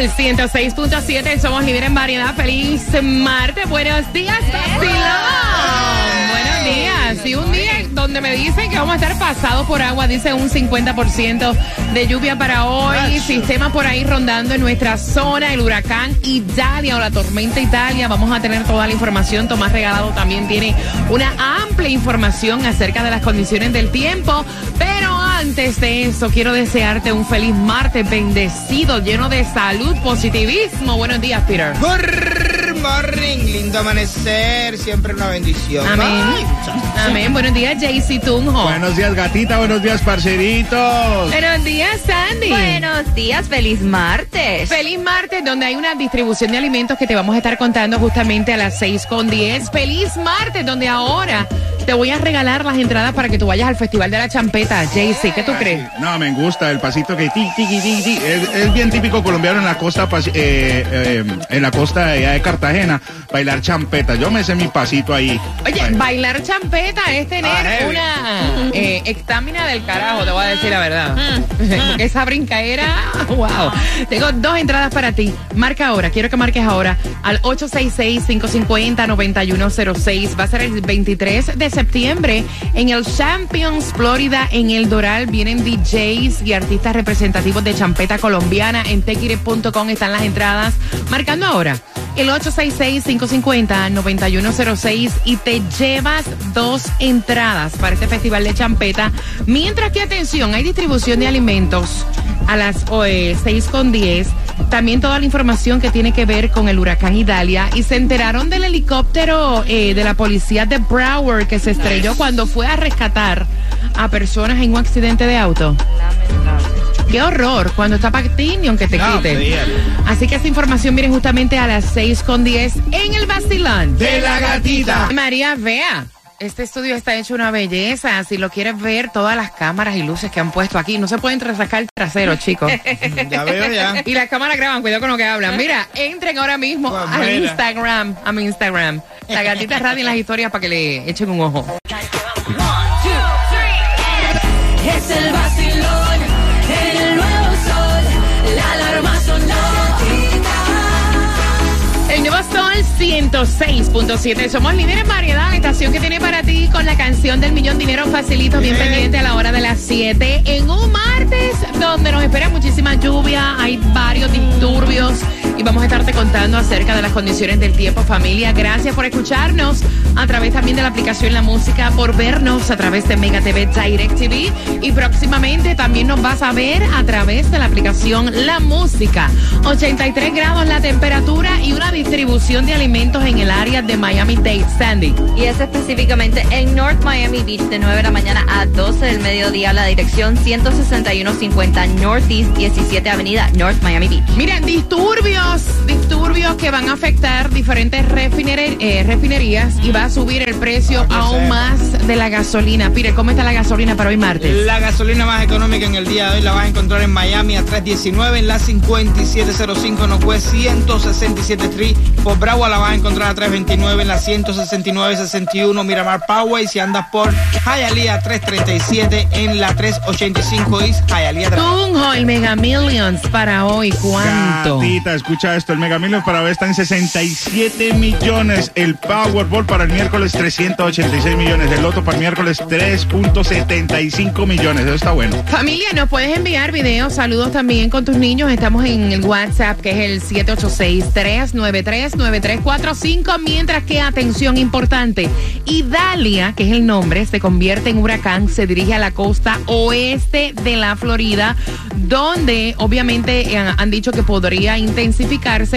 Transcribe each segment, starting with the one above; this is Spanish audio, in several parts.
Sol 106.7, somos líderes en variedad. Feliz martes, buenos días. Buenos días. Y un día donde me dicen que vamos a estar pasados por agua, dice un 50% de lluvia para hoy. Sistema por ahí rondando en nuestra zona, el huracán Italia o la tormenta Italia. Vamos a tener toda la información. Tomás Regalado también tiene una amplia información acerca de las condiciones del tiempo. Pero antes de eso, quiero desearte un feliz martes bendecido, lleno de salud, positivismo. Buenos días, Peter. Good morning, lindo amanecer, siempre una bendición. Amén. Ay, Amén. Buenos días, JC Tunjo. Buenos días, gatita. Buenos días, parceritos. Buenos días, Sandy. Buenos días, feliz martes. Feliz martes, donde hay una distribución de alimentos que te vamos a estar contando justamente a las 6 con 10. Feliz martes, donde ahora te voy a regalar las entradas para que tú vayas al Festival de la Champeta. JC, ¿qué tú crees? No, me gusta el pasito que ti, ti, ti, ti, ti. Es, es bien típico colombiano en la costa, eh, eh, en la costa de, allá de Cartagena, bailar champeta. Yo me sé mi pasito ahí. Oye, bailar champeta es tener Ah, una estamina del carajo, te voy a decir la verdad. Porque esa brincaera, wow. Tengo dos entradas para ti. Marca ahora, quiero que marques ahora al 866-550-9106. Va a ser el 23 de septiembre en el Champions Florida en el Doral. Vienen DJs y artistas representativos de champeta colombiana. En tequire.com están las entradas. Marcando ahora el 866-550-9106 y te llevas dos entradas para este festival de champeta. Mientras que, atención, hay distribución de alimentos a las eh, 6 con 10. También toda la información que tiene que ver con el huracán Idalia. Y se enteraron del helicóptero eh, de la policía de Broward que se estrelló cuando fue a rescatar a personas en un accidente de auto. Lamentable. Qué horror cuando está para ti ni aunque te No, quiten. Así que esta información viene justamente a las 6 con 10 en el Bastilán. De la gatita. María, vea. Este estudio está hecho una belleza. Si lo quieres ver, todas las cámaras y luces que han puesto aquí. No se pueden rascar el trasero, chicos. Ya veo ya. Y las cámaras graban, cuidado con lo que hablan. Mira, entren ahora mismo Pues mira. Instagram, a mi Instagram. La gatita radio en las historias para que le echen un ojo. Es el vacilón, 106.7. Somos líderes en variedad, estación que tiene para ti con la canción del millón dinero facilito, bien Bien. pendiente a la hora de las 7. En un martes donde nos espera muchísima lluvia, hay varios disturbios y vamos a estarte contando acerca de las condiciones del tiempo, familia. Gracias por escucharnos a través también de la aplicación La Música, por vernos a través de Mega TV Direct TV y próximamente también nos vas a ver a través de la aplicación La Música. 83 grados la temperatura y una distribución de alimentos en el área de Miami-Dade. Sandy. Y es específicamente en North Miami Beach de 9 de la mañana a 12 del mediodía, la dirección 16150 Northeast 17 Avenida North Miami Beach. Miren, disturbios, disturbios que van a afectar diferentes eh, refinerías y va a subir el precio Ah, aún más de la gasolina. Pire, ¿cómo está la gasolina para hoy martes? La gasolina más económica en el día de hoy la vas a encontrar en Miami a 3.19, en la 5705 Northwest 167 Street. Por Broward la vas a encontrar a 3.29, en la 16961 Miramar Poway. Si andas por Hialeah 337, en la 385 East Hialeah. Tunjo, el Mega Millions para hoy, ¿cuánto? Gatita, escucha esto. El Mega Millions para hoy está en 67 millones. El Powerball para el miércoles 386 millones. El Loto para el miércoles 3.75 millones. Eso está bueno. Familia, nos puedes enviar videos, saludos también con tus niños. Estamos en el WhatsApp, que es el 786-393-9345. Mientras que, atención importante, Idalia, que es el nombre, se convierte en huracán, se dirige a la costa oeste de la Florida, donde obviamente eh, han dicho que podría intensificar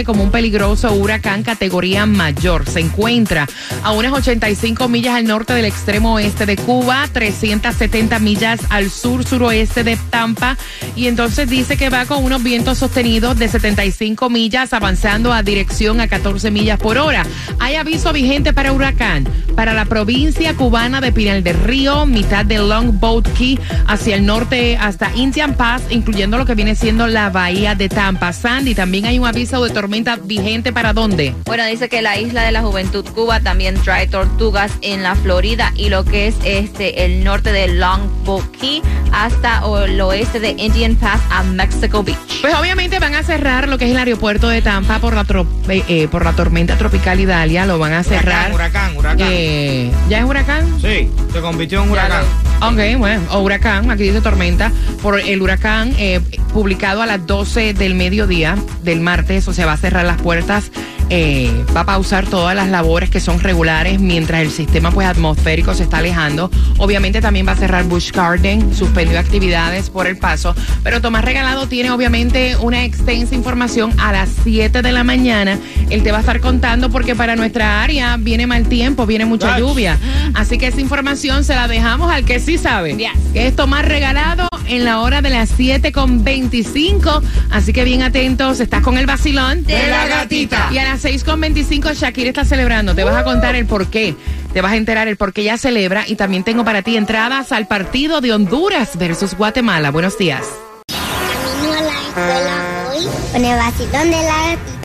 como un peligroso huracán categoría mayor. Se encuentra a unas 85 millas al norte del extremo oeste de Cuba, 370 millas al sur suroeste de Tampa y entonces dice que va con unos vientos sostenidos de 75 millas avanzando a dirección a 14 millas por hora. Hay aviso vigente para huracán para la provincia cubana de Pinal del Río, mitad de Longboat Key hacia el norte hasta Indian Pass, incluyendo lo que viene siendo la bahía de Tampa. Sandy, también hay un aviso de tormenta vigente para dónde? Bueno, dice que la isla de la Juventud Cuba también trae tortugas en la Florida y lo que es este el norte de Longboat Key hasta o el oeste de Indian Pass a Mexico Beach. Pues obviamente van a cerrar lo que es el aeropuerto de Tampa por la, tro- eh, eh, por la tormenta tropical Idalia. Lo van a cerrar. Huracán, huracán, huracán. Eh, ¿Ya es huracán? Sí, se convirtió en huracán. Ok, bueno, o huracán, aquí dice tormenta, por el huracán eh, publicado a las 12 del mediodía del martes, o sea, va a cerrar las puertas, eh, va a pausar todas las labores que son regulares mientras el sistema pues atmosférico se está alejando. Obviamente también va a cerrar Bush Garden, suspendió actividades por el paso, pero Tomás Regalado tiene obviamente una extensa información a las 7 de la mañana. Él te va a estar contando porque para nuestra área viene mal tiempo, viene mucha lluvia. Así que esa información se la dejamos al que sí sabe. Yes. Que es Tomás Regalado en la hora de las 7 con 25. Así que bien atentos, estás con el vacilón De la gatita. Y a las 6 con 25 Shakira está celebrando. Te vas a contar el por qué. Te vas a enterar el por qué ella celebra. Y también tengo para ti entradas al partido de Honduras versus Guatemala. Buenos días. A la escuela hoy con el de la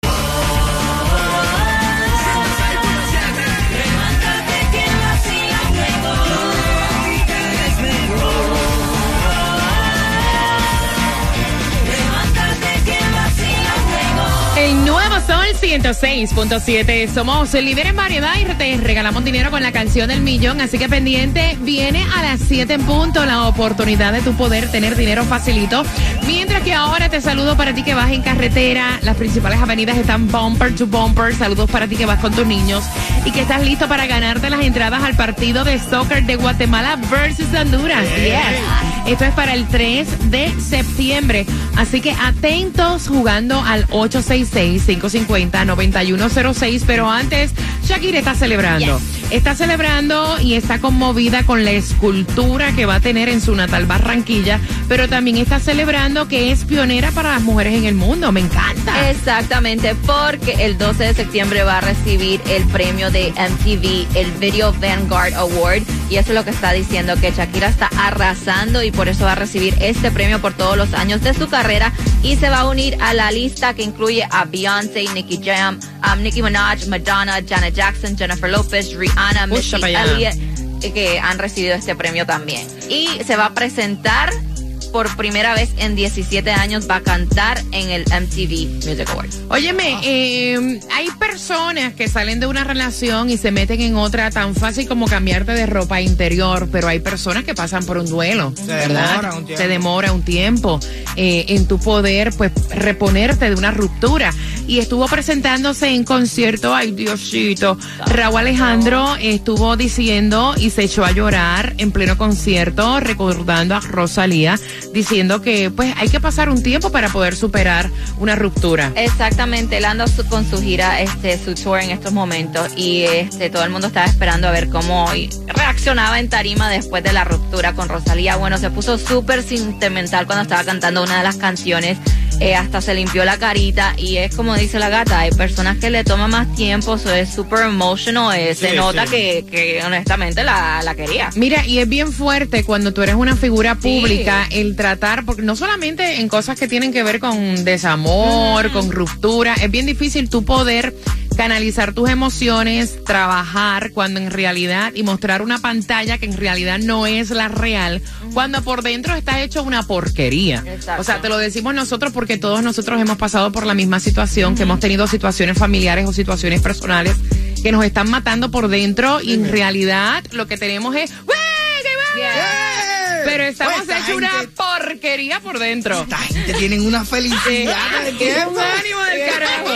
Sol 106.7. Somos líderes en variedad y te regalamos dinero con la canción del millón. Así que pendiente, viene a las 7 en punto la oportunidad de tu poder tener dinero facilito. Mientras que ahora te saludo para ti que vas en carretera. Las principales avenidas están bumper to bumper. Saludos para ti que vas con tus niños y que estás listo para ganarte las entradas al partido de soccer de Guatemala versus Honduras. Yes. Esto es para el 3 de septiembre. Así que atentos jugando al 866-550-9106. Pero antes, Shakira está celebrando. Está celebrando y está conmovida con la escultura que va a tener en su natal Barranquilla. Pero también está celebrando que es pionera para las mujeres en el mundo. Me encanta. Exactamente, porque el 12 de septiembre va a recibir el premio de MTV, el Video Vanguard Award, y eso es lo que está diciendo, que Shakira está arrasando y por eso va a recibir este premio por todos los años de su carrera y se va a unir a la lista que incluye a Beyoncé, Nicki Jam, um, Nicki Minaj, Madonna, Janet Jackson, Jennifer Lopez, Rihanna, Missy. Elliott, eh, que han recibido este premio también. Y se va a presentar por primera vez en 17 años, va a cantar en el MTV Music Awards. Óyeme, eh, hay personas que salen de una relación y se meten en otra tan fácil como cambiarte de ropa interior, pero hay personas que pasan por un duelo, Se ¿verdad? demora un tiempo. Se demora un tiempo eh, en tu poder, pues, reponerte de una ruptura. Y estuvo presentándose en concierto, ay Diosito, Raúl Alejandro estuvo diciendo y se echó a llorar en pleno concierto, recordando a Rosalía, diciendo que, pues, hay que pasar un tiempo para poder superar una ruptura. Exactamente, él anda su- con su gira, este, su tour en estos momentos y este, todo el mundo estaba esperando a ver cómo reaccionaba en tarima después de la ruptura con Rosalía. Bueno, se puso súper sentimental cuando estaba cantando una de las canciones. Eh, hasta se limpió la carita y es como dice la gata, hay personas que le toma más tiempo, eso es súper emotional, eh, se nota sí. Que, que honestamente la, la quería. Mira, y es bien fuerte cuando tú eres una figura Sí. pública el tratar, porque no solamente en cosas que tienen que ver con desamor, con ruptura, es bien difícil tú poder canalizar tus emociones, trabajar cuando en realidad y mostrar una pantalla que en realidad no es la real, cuando por dentro estás hecho una porquería. Exacto. O sea, te lo decimos nosotros porque todos nosotros hemos pasado por la misma situación, que hemos tenido situaciones familiares o situaciones personales que nos están matando por dentro y en realidad lo que tenemos es. Pero estamos Pues esta hechos una porquería por dentro. Esta gente tiene una felicidad un ánimo del carajo.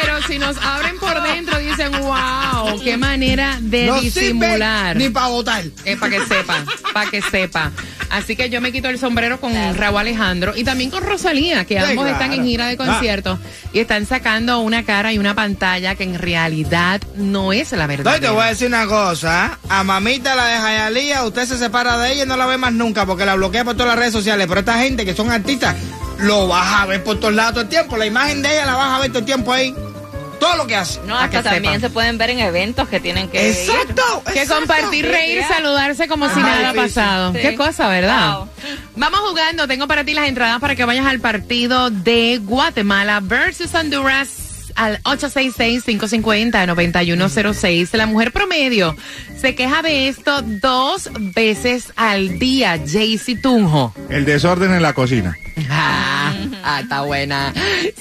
Pero si nos abren por dentro, dicen, wow, qué manera de No disimular. sirve ni para votar. para que sepa, para que sepa. Así que yo me quito el sombrero con Raúl Alejandro y también con Rosalía, que Sí, ambos claro. están en gira de conciertos y están sacando una cara y una pantalla que en realidad no es la verdad. Te voy a decir una cosa, ¿ah? a mamita la de Jayalía, usted se separa de ella y no la ve más nunca porque la bloquea por todas las redes sociales. Pero esta gente que son artistas, lo vas a ver por todos lados todo el tiempo. La imagen de ella la vas a ver todo el tiempo ahí. Todo lo que hace. No, hasta que también sepan. se pueden ver en eventos que tienen que ir. Exacto. Que exacto. compartir, reír, saludarse como si nada ha pasado. Sí. Qué cosa, ¿verdad? Wow. Vamos jugando. Tengo para ti las entradas para que vayas al partido de Guatemala versus Honduras al 866-550-9106. La mujer promedio se queja de esto dos veces al día. Jaycee Tunjo. El desorden en la cocina. Ah, ah, está buena.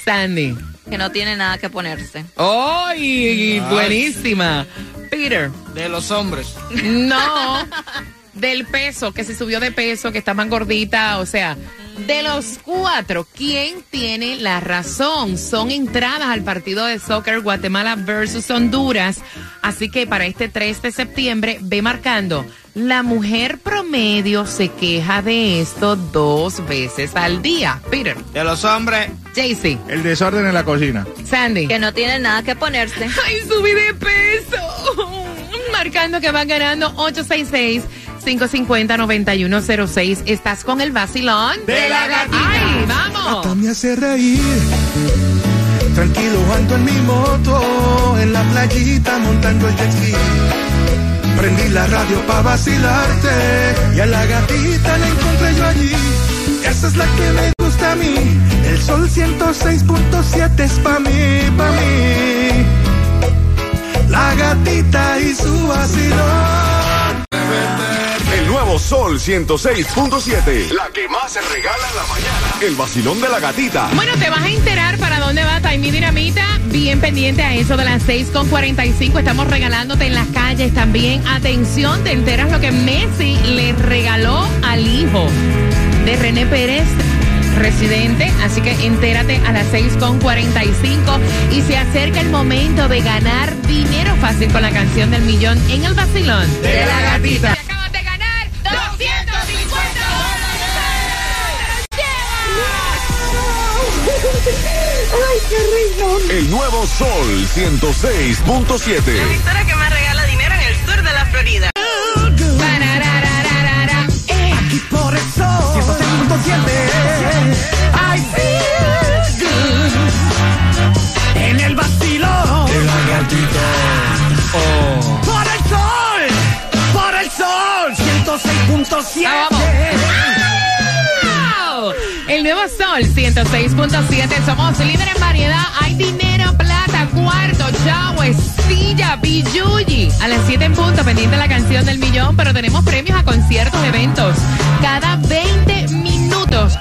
Sandy. Que no tiene nada que ponerse. ¡Ay! Buenísima. Peter. De los hombres. No, del peso, que se subió de peso, que está más gordita, o sea, de los cuatro, ¿quién tiene la razón? Son entradas al partido de soccer Guatemala versus Honduras, así que para este 3 de septiembre ve marcando. La mujer promedio se queja de esto dos veces al día. Peter, De los hombres. Jaycee, El desorden en la cocina. Sandy. Que no tiene nada que ponerse. ¡Ay, subí de peso! Marcando que van ganando 866-550-9106. ¿Estás con el vacilón? De la gatita. ¡Ay, vamos! me hace reír. Tranquilo ando en mi moto, en la playita montando el jet ski. Prendí la radio pa' vacilarte y a la gatita la encontré yo allí. Esa es la que me gusta a mí. El sol 106.7 es pa' mí. Sol 106.7. La que más se regala en la mañana. El vacilón de la gatita. Bueno, te vas a enterar para dónde va Taimi Dinamita. Bien pendiente a eso de las 6.45. Estamos regalándote en las calles también. Atención, te enteras lo que Messi le regaló al hijo de René Pérez. Residente, así que entérate a las 6.45 y se acerca el momento de ganar dinero fácil con la canción del millón en el vacilón De la gatita. El nuevo Sol 106.7. Historia que más regala dinero en el sur de la Florida. Eh. Por 106.7. I feel good. En el vacilón. De la gatita. Por el sol. Por el sol. 106.7. Ah, vamos. El nuevo Sol 106.7. Somos líderes en variedad. Hay dinero, plata, cuarto, chagüe, silla, billuyi. A las 7 en punto, pendiente la canción del millón. Pero tenemos premios a conciertos, eventos. Cada 20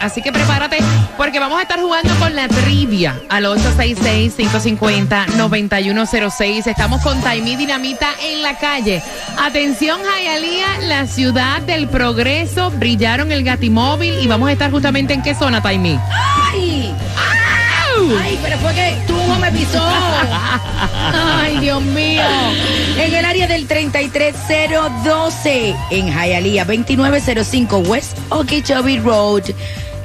Así que prepárate porque vamos a estar jugando con la trivia al 866-550-9106. Estamos con Taimí Dinamita en la calle. Atención, Jayalía, la ciudad del progreso. Brillaron el gatimóvil y vamos a estar justamente en qué zona, Taimí. ¡Ay! ¡Au! ¡Ay, pero fue que tú no me pisó! ¡Ay, Dios mío! En el área del 33012, en Hialeah, 2905 West Okeechobee Road.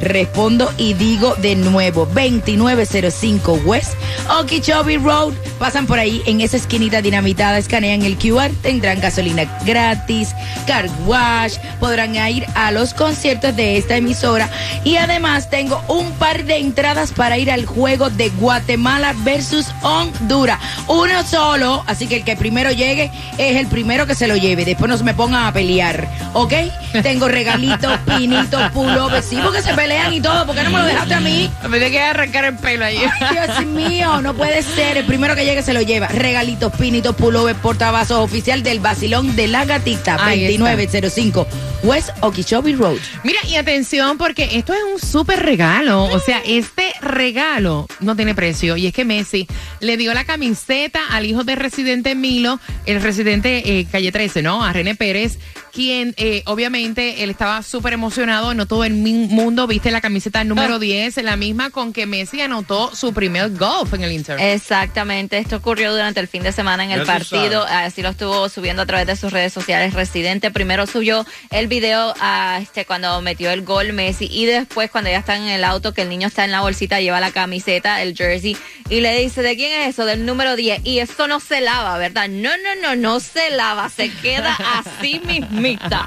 Respondo y digo de nuevo, 2905 West Okeechobee Road. Pasan por ahí en esa esquinita dinamitada, escanean el QR, tendrán gasolina gratis, car wash, podrán ir a los conciertos de esta emisora y además tengo un par de entradas para ir al juego de Guatemala versus Honduras. Uno solo, así que el que primero llegue es el primero que se lo lleve. Después no se me pongan a pelear, ¿ok? Tengo regalitos, pinitos, pullovers, sí, porque se pelean y todo. ¿Por qué no me lo dejaste a mí? Me tengo que arrancar el pelo ahí. Ay, Dios mío, no puede ser. El primero que llegue se lo lleva. Regalitos, pinitos, pullover, portavasos oficial del Basilón de la Gatita, Ahí está. 2905 West Okeechobee Road. Mira, y atención, porque esto es un súper regalo. O sea, este regalo no tiene precio. Y es que Messi le dio la camiseta al hijo de residente Milo, el residente eh, calle 13, ¿no? A René Pérez, quien eh, obviamente él estaba súper emocionado. No todo el mi- mundo viste la camiseta número 10, la misma con que Messi anotó su primer golf en el Inter. Exactamente, esto ocurrió durante el fin de semana en el partido, así lo estuvo subiendo a través de sus redes sociales Residente. Primero subió el video a este cuando metió el gol Messi y después cuando ya está en el auto que el niño está en la bolsita lleva la camiseta, el jersey y le dice, ¿de quién es eso? Del número 10 y esto no se lava, ¿verdad? No, no, no, no se lava, se queda así mismita.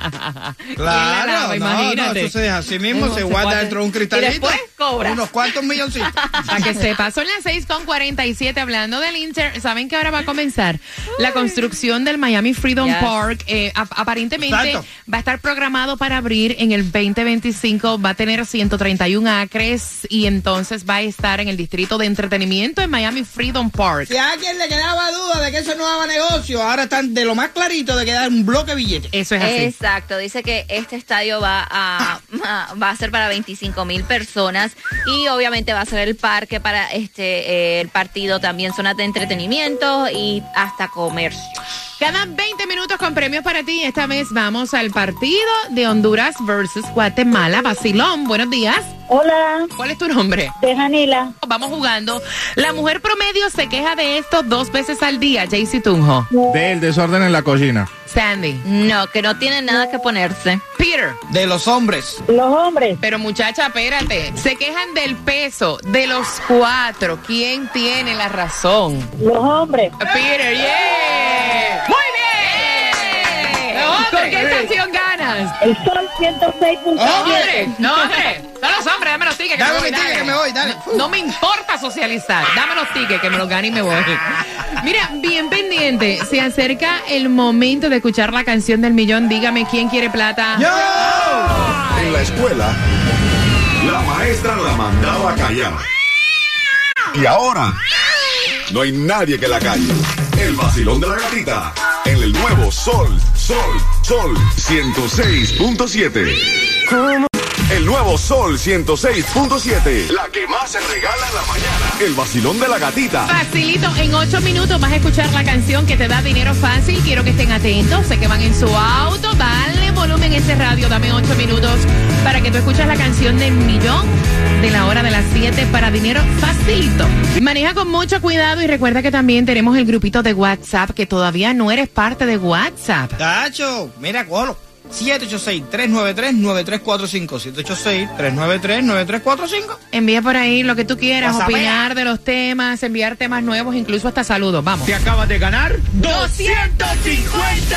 Claro, lava? no, Imagínate. no, eso se deja así mismo, No, se se guarda dentro de un Y cristalito. después cobra. Unos cuantos milloncitos. Para que sepa, son las 6 con 47 hablando del Inter. ¿Saben que ahora va a comenzar la construcción del Miami Freedom Yes. Park? Eh, ap- aparentemente Exacto. va a estar programado para abrir en el 2025. Va a tener 131 acres y entonces va a estar en el distrito de entretenimiento en Miami Freedom Park. Si a alguien le quedaba duda de que eso no daba negocio, ahora están de lo más clarito de que dar un bloque de billetes. Eso es así. Exacto, dice que este estadio va a, va a ser para 25 mil personas y obviamente va a ser el parque para este eh, el partido, también zonas de entretenimiento y hasta comercio. Cada 20 minutos con premios para ti. Esta vez vamos al partido de Honduras versus Guatemala. Basilón, buenos días. Hola, ¿Cuál es tu nombre? de Janila. Vamos jugando. La mujer promedio se queja de esto dos veces al día. Jaycee Tunjo. Del desorden en la cocina. Sandy. No, que no tiene nada que ponerse. Peter. De los hombres. Los hombres, Pero muchacha, espérate. Se quejan del peso de los cuatro. ¿Quién tiene la razón? los hombres. Peter, yeah. Muy bien. ¿Con qué estación ganas? El sol 106.7. ¡Hombre! ¡No, hombre! Son los hombres, dame los tickets. que Dame me voy, mi ticket dale. que me voy, dale. No, no me importa socializar. Dame los tickets que me los gane y me voy. Mira, bien pendiente. Se acerca el momento de escuchar la canción del millón. Dígame quién quiere plata. En la escuela, la maestra la mandaba a callar. Y ahora, no hay nadie que la calle. El vacilón de la gatita. En el nuevo Sol, Sol, Sol 106.7. El nuevo Sol 106.7. La que más se regala en la mañana. El vacilón de la gatita. Facilito, en ocho minutos vas a escuchar la canción que te da dinero fácil. Quiero que estén atentos. Sé que van en su auto. Dale volumen a ese radio. Dame ocho minutos para que tú escuches la canción del millón de la hora de las 7 para dinero facilito. Maneja con mucho cuidado y recuerda que también tenemos el grupito de WhatsApp que todavía no eres parte de WhatsApp. Tacho, mira, colo. 786-393-9345. 786-393-9345. Envía por ahí lo que tú quieras, WhatsApp. opinar de los temas, enviar temas nuevos, incluso hasta saludos. Vamos. Te acabas de ganar 250